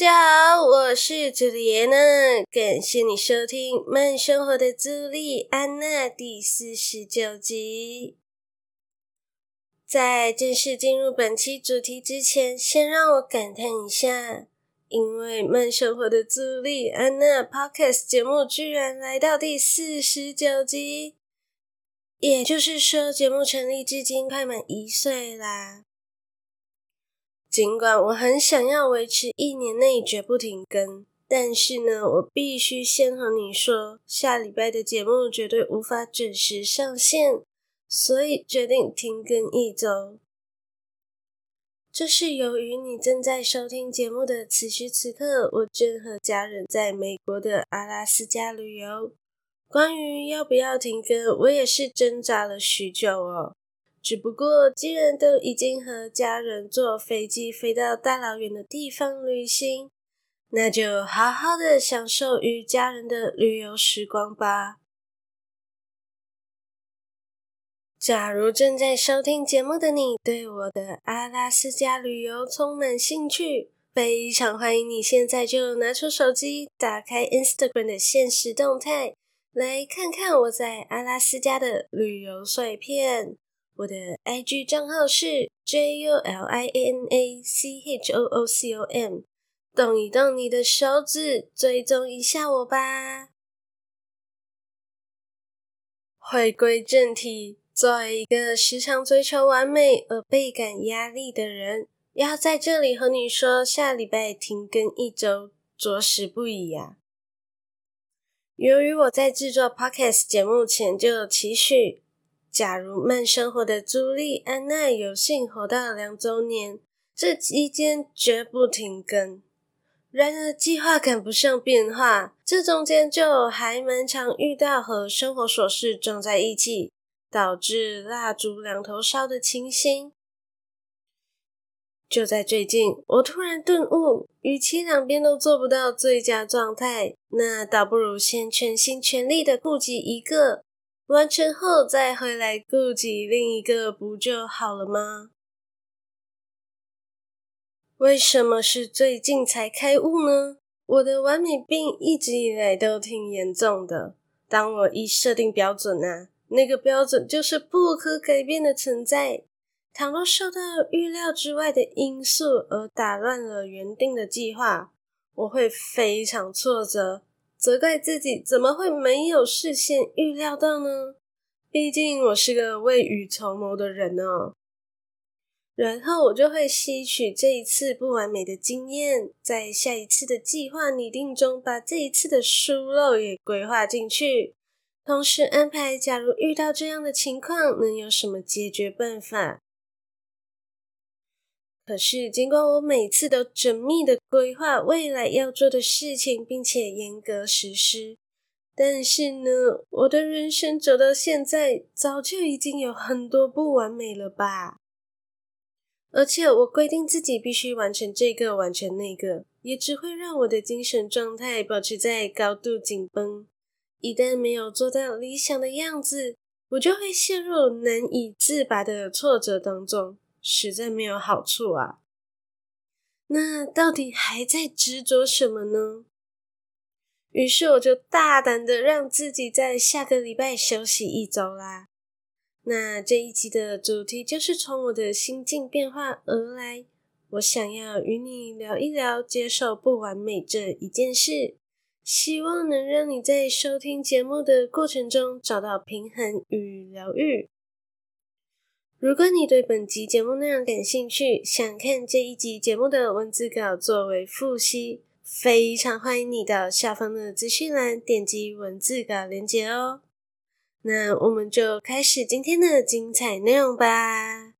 大家好，我是朱莉安娜，感谢你收听《慢生活的朱莉安娜》第四十九集。在正式进入本期主题之前，先让我感叹一下，因为《慢生活的朱莉安娜》Podcast 节目居然来到第四十九集，也就是说，节目成立至今快满一岁啦。尽管我很想要维持一年内绝不停更，但是呢，我必须先和你说，下礼拜的节目绝对无法准时上线，所以决定停更一周。这是由于你正在收听节目的此时此刻，我正和家人在美国的阿拉斯加旅游。关于要不要停更，我也是挣扎了许久哦。只不过，既然都已经和家人坐飞机飞到大老远的地方旅行，那就好好的享受与家人的旅游时光吧。假如正在收听节目的你对我的阿拉斯加旅游充满兴趣，非常欢迎你现在就拿出手机，打开 Instagram 的限时动态，来看看我在阿拉斯加的旅游碎片。我的 IG 账号是 JULIANACHOOCOM，动一动你的手指，追踪一下我吧。回归正题，作为一个时常追求完美而倍感压力的人，要在这里和你说，下礼拜停更一周，着实不易呀。由于我在制作 Podcast 节目前就有期许。假如慢生活的朱莉安娜有幸活到两周年，这期间绝不停更。然而计划赶不上变化，这中间就还蛮常遇到和生活琐事撞在一起，导致蜡烛两头烧的情形。就在最近，我突然顿悟，与其两边都做不到最佳状态，那倒不如先全心全力的顾及一个。完成后再回来顾及另一个，不就好了吗？为什么是最近才开悟呢？我的完美病一直以来都挺严重的。当我一设定标准啊，那个标准就是不可改变的存在。倘若受到预料之外的因素而打乱了原定的计划，我会非常挫折。责怪自己怎么会没有事先预料到呢？毕竟我是个未雨绸缪的人哦。然后我就会吸取这一次不完美的经验，在下一次的计划拟定中，把这一次的疏漏也规划进去，同时安排假如遇到这样的情况，能有什么解决办法。可是，尽管我每次都缜密的规划未来要做的事情，并且严格实施，但是呢，我的人生走到现在，早就已经有很多不完美了吧？而且，我规定自己必须完成这个，完成那个，也只会让我的精神状态保持在高度紧绷。一旦没有做到理想的样子，我就会陷入难以自拔的挫折当中。实在没有好处啊！那到底还在执着什么呢？于是我就大胆的让自己在下个礼拜休息一周啦。那这一集的主题就是从我的心境变化而来，我想要与你聊一聊接受不完美这一件事，希望能让你在收听节目的过程中找到平衡与疗愈。如果你对本集节目内容感兴趣，想看这一集节目的文字稿作为复习，非常欢迎你到下方的资讯栏点击文字稿连接哦。那我们就开始今天的精彩内容吧。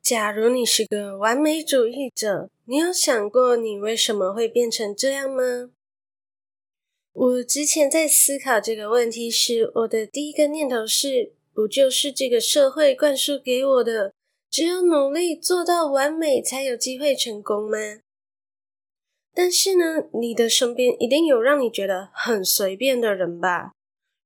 假如你是个完美主义者，你有想过你为什么会变成这样吗？我之前在思考这个问题时，我的第一个念头是：不就是这个社会灌输给我的，只有努力做到完美才有机会成功吗？但是呢，你的身边一定有让你觉得很随便的人吧？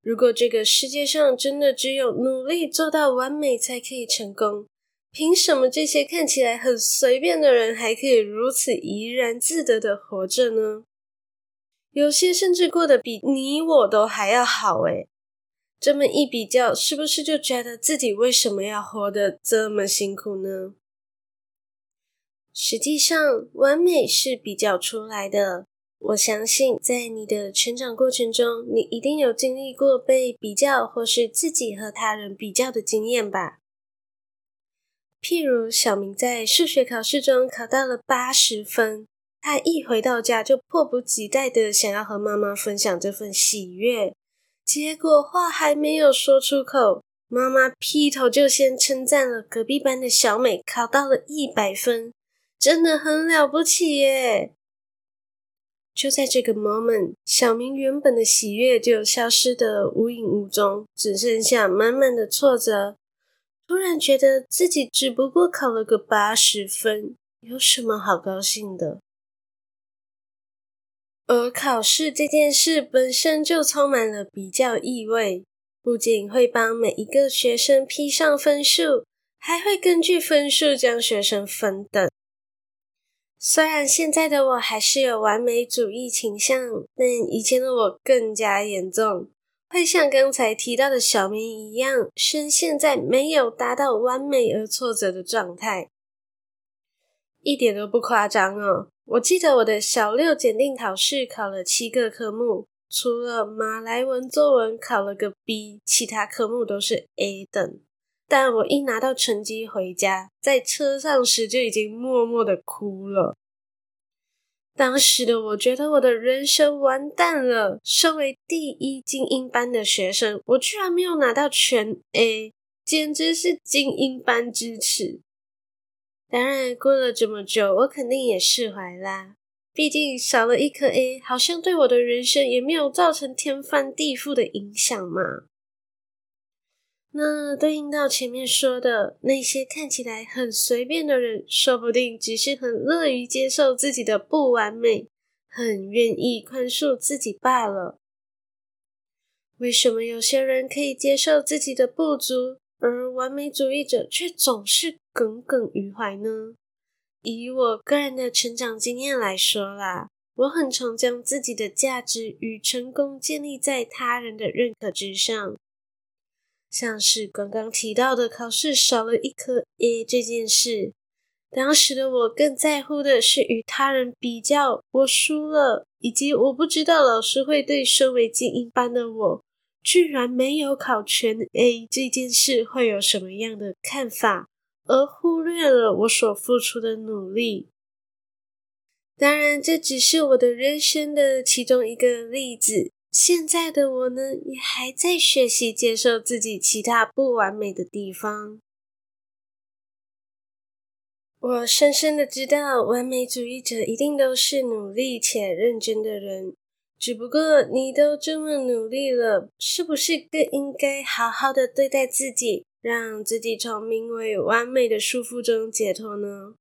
如果这个世界上真的只有努力做到完美才可以成功，凭什么这些看起来很随便的人还可以如此怡然自得的活着呢？有些甚至过得比你我都还要好诶。这么一比较，是不是就觉得自己为什么要活得这么辛苦呢？实际上，完美是比较出来的。我相信，在你的成长过程中，你一定有经历过被比较，或是自己和他人比较的经验吧。譬如，小明在数学考试中考到了八十分，他一回到家就迫不及待的想要和妈妈分享这份喜悦，结果话还没有说出口，妈妈劈头就先称赞了隔壁班的小美考到了一百分，真的很了不起耶！就在这个 moment，小明原本的喜悦就消失得无影无踪，只剩下满满的挫折。突然觉得自己只不过考了个八十分，有什么好高兴的？而考试这件事本身就充满了比较意味，不仅会帮每一个学生批上分数，还会根据分数将学生分等。虽然现在的我还是有完美主义倾向，但以前的我更加严重，会像刚才提到的小明一样，深陷在没有达到完美而挫折的状态，一点都不夸张哦。我记得我的小六检定考试考了七个科目，除了马来文作文考了个 B，其他科目都是 A 等。但我一拿到成绩回家，在车上时就已经默默的哭了。当时的我觉得我的人生完蛋了。身为第一精英班的学生，我居然没有拿到全 A，简直是精英班之耻。当然，过了这么久，我肯定也释怀啦。毕竟少了一颗 A，好像对我的人生也没有造成天翻地覆的影响嘛。那对应到前面说的那些看起来很随便的人，说不定只是很乐于接受自己的不完美，很愿意宽恕自己罢了。为什么有些人可以接受自己的不足，而完美主义者却总是耿耿于怀呢？以我个人的成长经验来说啦，我很常将自己的价值与成功建立在他人的认可之上。像是刚刚提到的考试少了一颗 A 这件事，当时的我更在乎的是与他人比较，我输了，以及我不知道老师会对身为精英班的我，居然没有考全 A 这件事会有什么样的看法，而忽略了我所付出的努力。当然，这只是我的人生的其中一个例子。现在的我呢，也还在学习接受自己其他不完美的地方。我深深的知道，完美主义者一定都是努力且认真的人。只不过你都这么努力了，是不是更应该好好的对待自己，让自己从名为完美的束缚中解脱呢？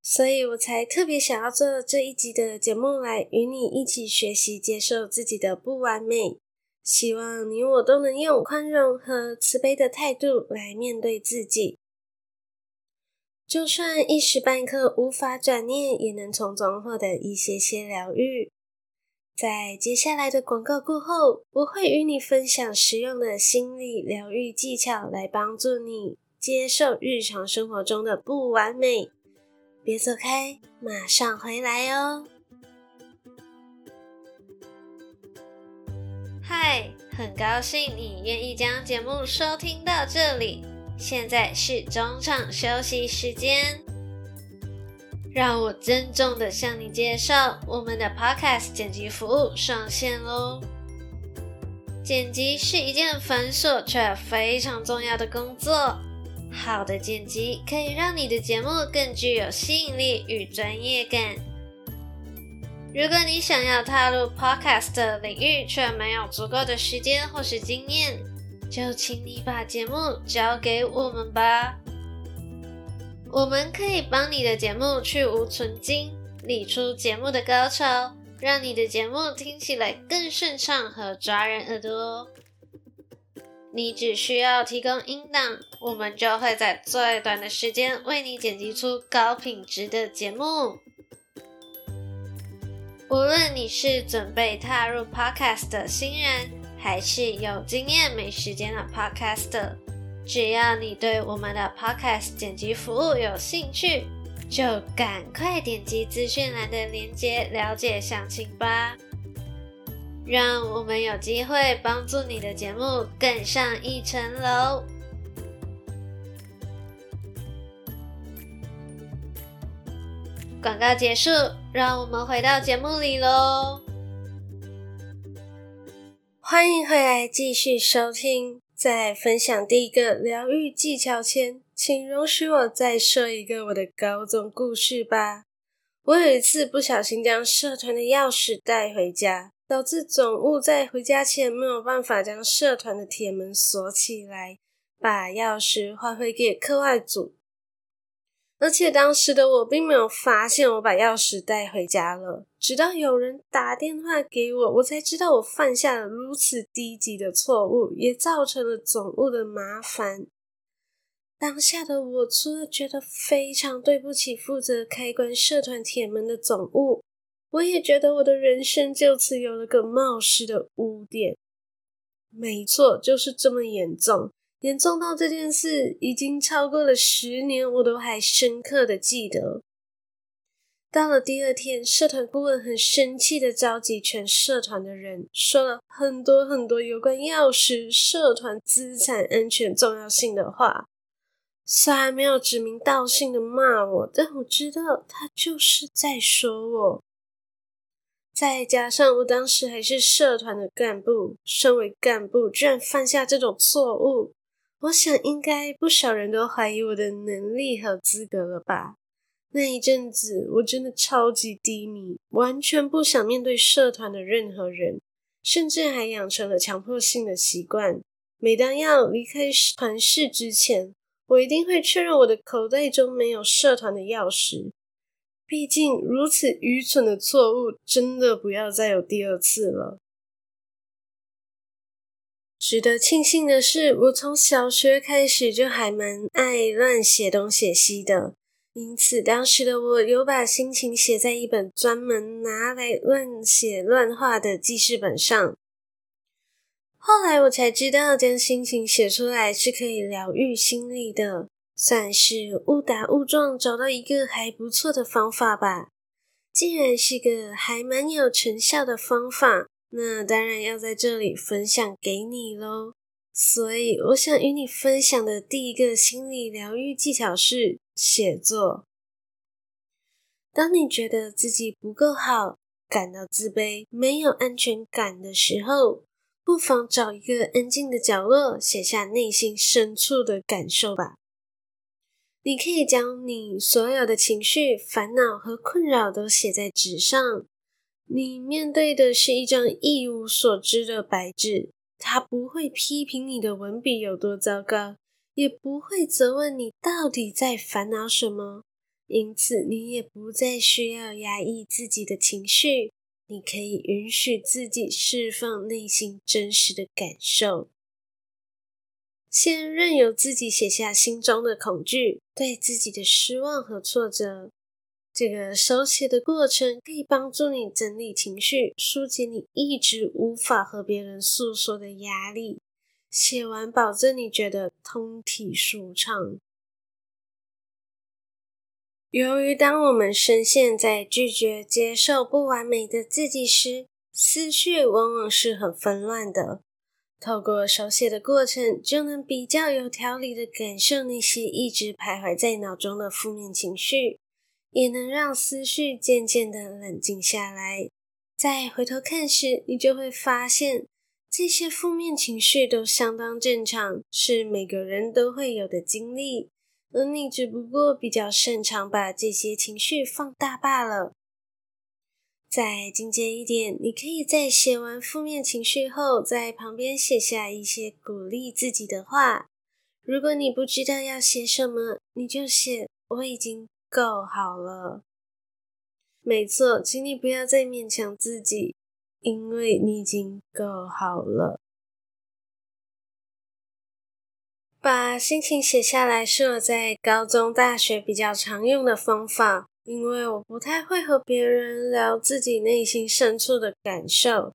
所以我才特别想要做这一集的节目，来与你一起学习接受自己的不完美。希望你我都能用宽容和慈悲的态度来面对自己，就算一时半刻无法转念，也能从中获得一些些疗愈。在接下来的广告过后，我会与你分享实用的心理疗愈技巧，来帮助你接受日常生活中的不完美。别走开，马上回来哦！嗨，很高兴你愿意将节目收听到这里。现在是中场休息时间，让我郑重的向你介绍我们的 Podcast 剪辑服务上线喽！剪辑是一件繁琐却非常重要的工作。好的剪辑可以让你的节目更具有吸引力与专业感。如果你想要踏入 Podcast 领域，却没有足够的时间或是经验，就请你把节目交给我们吧。我们可以帮你的节目去无存金，理出节目的高潮，让你的节目听起来更顺畅和抓人耳朵。你只需要提供音档，我们就会在最短的时间为你剪辑出高品质的节目。无论你是准备踏入 Podcast 的新人，还是有经验没时间的 Podcaster，只要你对我们的 Podcast 剪辑服务有兴趣，就赶快点击资讯栏的链接了解详情吧。让我们有机会帮助你的节目更上一层楼。广告结束，让我们回到节目里喽。欢迎回来，继续收听。在分享第一个疗愈技巧前，请容许我再说一个我的高中故事吧。我有一次不小心将社团的钥匙带回家，导致总务在回家前没有办法将社团的铁门锁起来，把钥匙换回给课外组。而且当时的我并没有发现我把钥匙带回家了，直到有人打电话给我，我才知道我犯下了如此低级的错误，也造成了总务的麻烦。当下的我除了觉得非常对不起负责开关社团铁门的总务，我也觉得我的人生就此有了个冒失的污点。没错，就是这么严重。严重到这件事已经超过了十年，我都还深刻的记得。到了第二天，社团顾问很生气的召集全社团的人，说了很多很多有关钥匙、社团资产安全重要性的话。虽然没有指名道姓的骂我，但我知道他就是在说我。再加上我当时还是社团的干部，身为干部居然犯下这种错误。我想，应该不少人都怀疑我的能力和资格了吧？那一阵子，我真的超级低迷，完全不想面对社团的任何人，甚至还养成了强迫性的习惯。每当要离开团室之前，我一定会确认我的口袋中没有社团的钥匙。毕竟，如此愚蠢的错误，真的不要再有第二次了。值得庆幸的是，我从小学开始就还蛮爱乱写东写西的，因此当时的我有把心情写在一本专门拿来乱写乱画的记事本上。后来我才知道，将心情写出来是可以疗愈心理的，算是误打误撞找到一个还不错的方法吧。既然是个还蛮有成效的方法。那当然要在这里分享给你喽。所以，我想与你分享的第一个心理疗愈技巧是写作。当你觉得自己不够好，感到自卑、没有安全感的时候，不妨找一个安静的角落，写下内心深处的感受吧。你可以将你所有的情绪、烦恼和困扰都写在纸上。你面对的是一张一无所知的白纸，他不会批评你的文笔有多糟糕，也不会责问你到底在烦恼什么，因此你也不再需要压抑自己的情绪，你可以允许自己释放内心真实的感受，先任由自己写下心中的恐惧，对自己的失望和挫折。这个手写的过程可以帮助你整理情绪，纾解你一直无法和别人诉说的压力。写完，保证你觉得通体舒畅。由于当我们深陷在拒绝接受不完美的自己时，思绪往往是很纷乱的。透过手写的过程，就能比较有条理的感受那些一直徘徊在脑中的负面情绪。也能让思绪渐渐的冷静下来。再回头看时，你就会发现，这些负面情绪都相当正常，是每个人都会有的经历，而你只不过比较擅长把这些情绪放大罢了。再进阶一点，你可以在写完负面情绪后，在旁边写下一些鼓励自己的话。如果你不知道要写什么，你就写“我已经够好了”。没错，请你不要再勉强自己，因为你已经够好了。把心情写下来是我在高中、大学比较常用的方法。因为我不太会和别人聊自己内心深处的感受。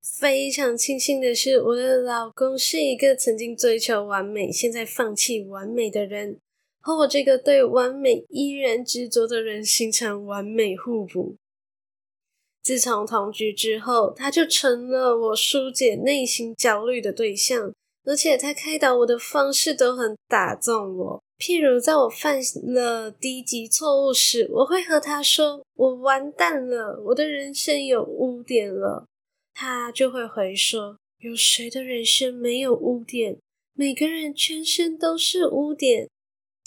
非常庆幸的是，我的老公是一个曾经追求完美，现在放弃完美的人，和我这个对完美依然执着的人形成完美互补。自从同居之后，他就成了我疏解内心焦虑的对象，而且他开导我的方式都很打中我。譬如，在我犯了低级错误时，我会和他说：“我完蛋了，我的人生有污点了。”他就会回说：“有谁的人生没有污点？每个人全身都是污点。”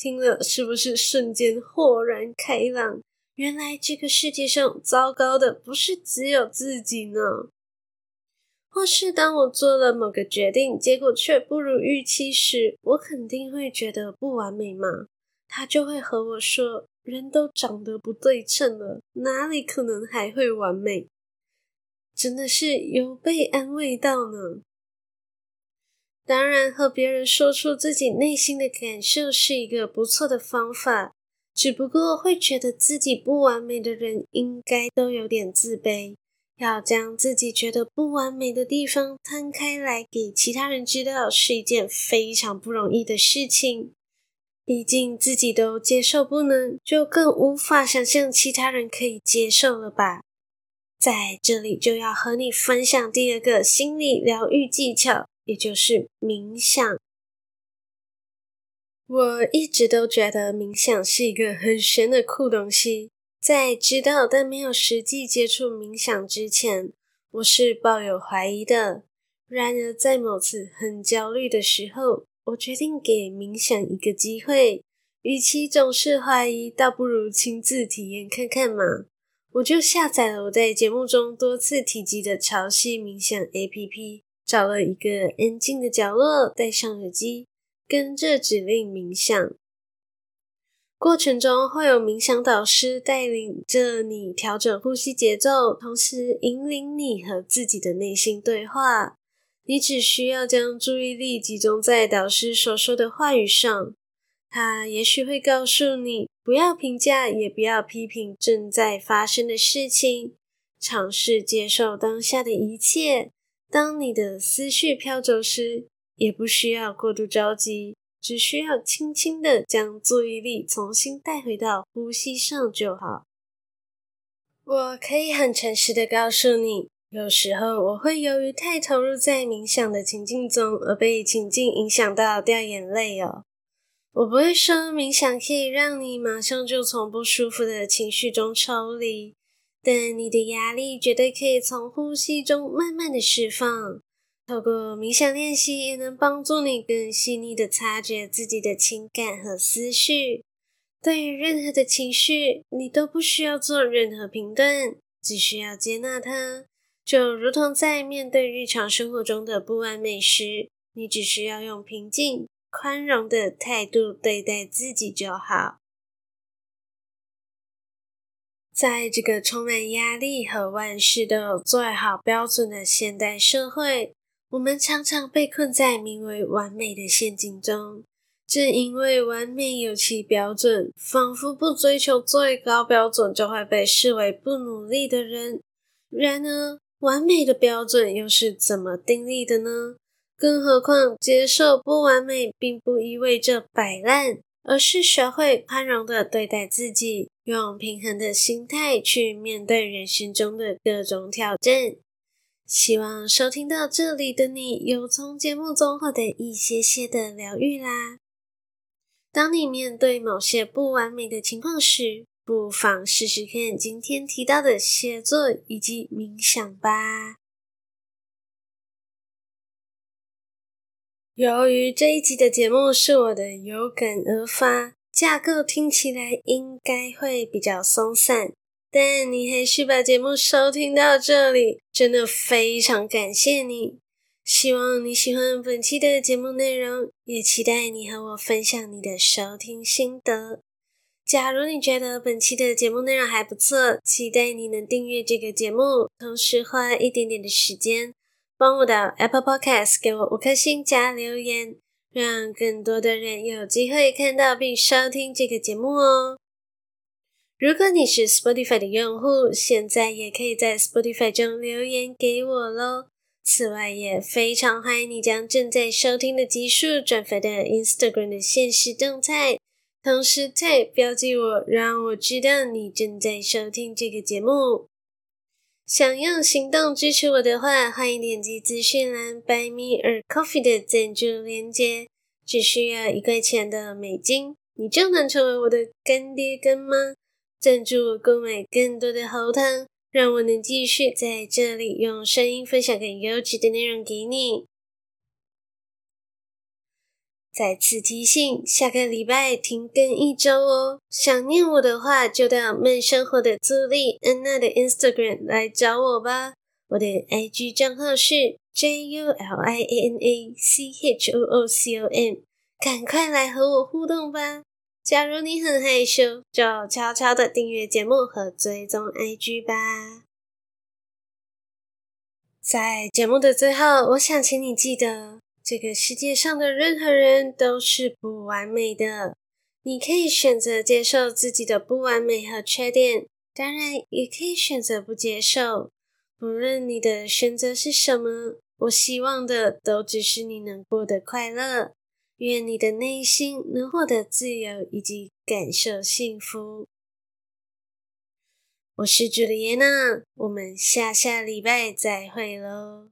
听了是不是瞬间豁然开朗？原来这个世界上糟糕的不是只有自己呢。或是当我做了某个决定，结果却不如预期时，我肯定会觉得不完美嘛。他就会和我说：“人都长得不对称了，哪里可能还会完美？”真的是有被安慰到呢。当然，和别人说出自己内心的感受是一个不错的方法，只不过会觉得自己不完美的人应该都有点自卑。要将自己觉得不完美的地方摊开来给其他人知道，是一件非常不容易的事情。毕竟自己都接受不能，就更无法想象其他人可以接受了吧？在这里就要和你分享第二个心理疗愈技巧，也就是冥想。我一直都觉得冥想是一个很玄的酷东西。在知道但没有实际接触冥想之前，我是抱有怀疑的。然而，在某次很焦虑的时候，我决定给冥想一个机会。与其总是怀疑，倒不如亲自体验看看嘛。我就下载了我在节目中多次提及的潮汐冥想 APP，找了一个安静的角落，戴上耳机，跟着指令冥想。过程中会有冥想导师带领着你调整呼吸节奏，同时引领你和自己的内心对话。你只需要将注意力集中在导师所说的话语上，他也许会告诉你不要评价，也不要批评正在发生的事情，尝试接受当下的一切。当你的思绪飘走时，也不需要过度着急。只需要轻轻的将注意力重新带回到呼吸上就好。我可以很诚实的告诉你，有时候我会由于太投入在冥想的情境中，而被情境影响到掉眼泪哦。我不会说冥想可以让你马上就从不舒服的情绪中抽离，但你的压力绝对可以从呼吸中慢慢的释放。透过冥想练习，也能帮助你更细腻的察觉自己的情感和思绪。对于任何的情绪，你都不需要做任何评断，只需要接纳它。就如同在面对日常生活中的不完美时，你只需要用平静、宽容的态度对待自己就好。在这个充满压力和万事都有最好标准的现代社会，我们常常被困在名为完美的陷阱中，正因为完美有其标准，仿佛不追求最高标准就会被视为不努力的人。然而，完美的标准又是怎么定立的呢？更何况，接受不完美并不意味着摆烂，而是学会宽容的对待自己，用平衡的心态去面对人生中的各种挑战。希望收听到这里的你有从节目中获得一些些的疗愈啦。当你面对某些不完美的情况时，不妨试试看今天提到的写作以及冥想吧。由于这一集的节目是我的有感而发，架构听起来应该会比较松散。但你还是把节目收听到这里，真的非常感谢你。希望你喜欢本期的节目内容，也期待你和我分享你的收听心得。假如你觉得本期的节目内容还不错，期待你能订阅这个节目，同时花一点点的时间，帮我到 Apple Podcast 给我五颗星加留言，让更多的人有机会看到并收听这个节目哦。如果你是 Spotify 的用户，现在也可以在 Spotify 中留言给我喽。此外，也非常欢迎你将正在收听的集数转发到 Instagram 的限时动态，同时 tag 标记我，让我知道你正在收听这个节目。想用行动支持我的话，欢迎点击资讯栏 Buy Me a Coffee 的赞助链接，只需要一块钱的美金，你就能成为我的干爹干妈。赞助我购买更多的喉糖，让我能继续在这里用声音分享更优质的内容给你。再次提醒，下个礼拜停更一周哦。想念我的话，就到慢生活的朱莉安娜的 Instagram 来找我吧。我的 IG 账号是 JULIANACHOOCOM，赶快来和我互动吧。假如你很害羞，就悄悄的订阅节目和追踪 IG 吧。在节目的最后，我想请你记得，这个世界上的任何人都是不完美的。你可以选择接受自己的不完美和缺点，当然也可以选择不接受。无论你的选择是什么，我希望的都只是你能过得快乐。愿你的内心能获得自由，以及感受幸福。我是朱丽安娜，我们下下礼拜再会喽。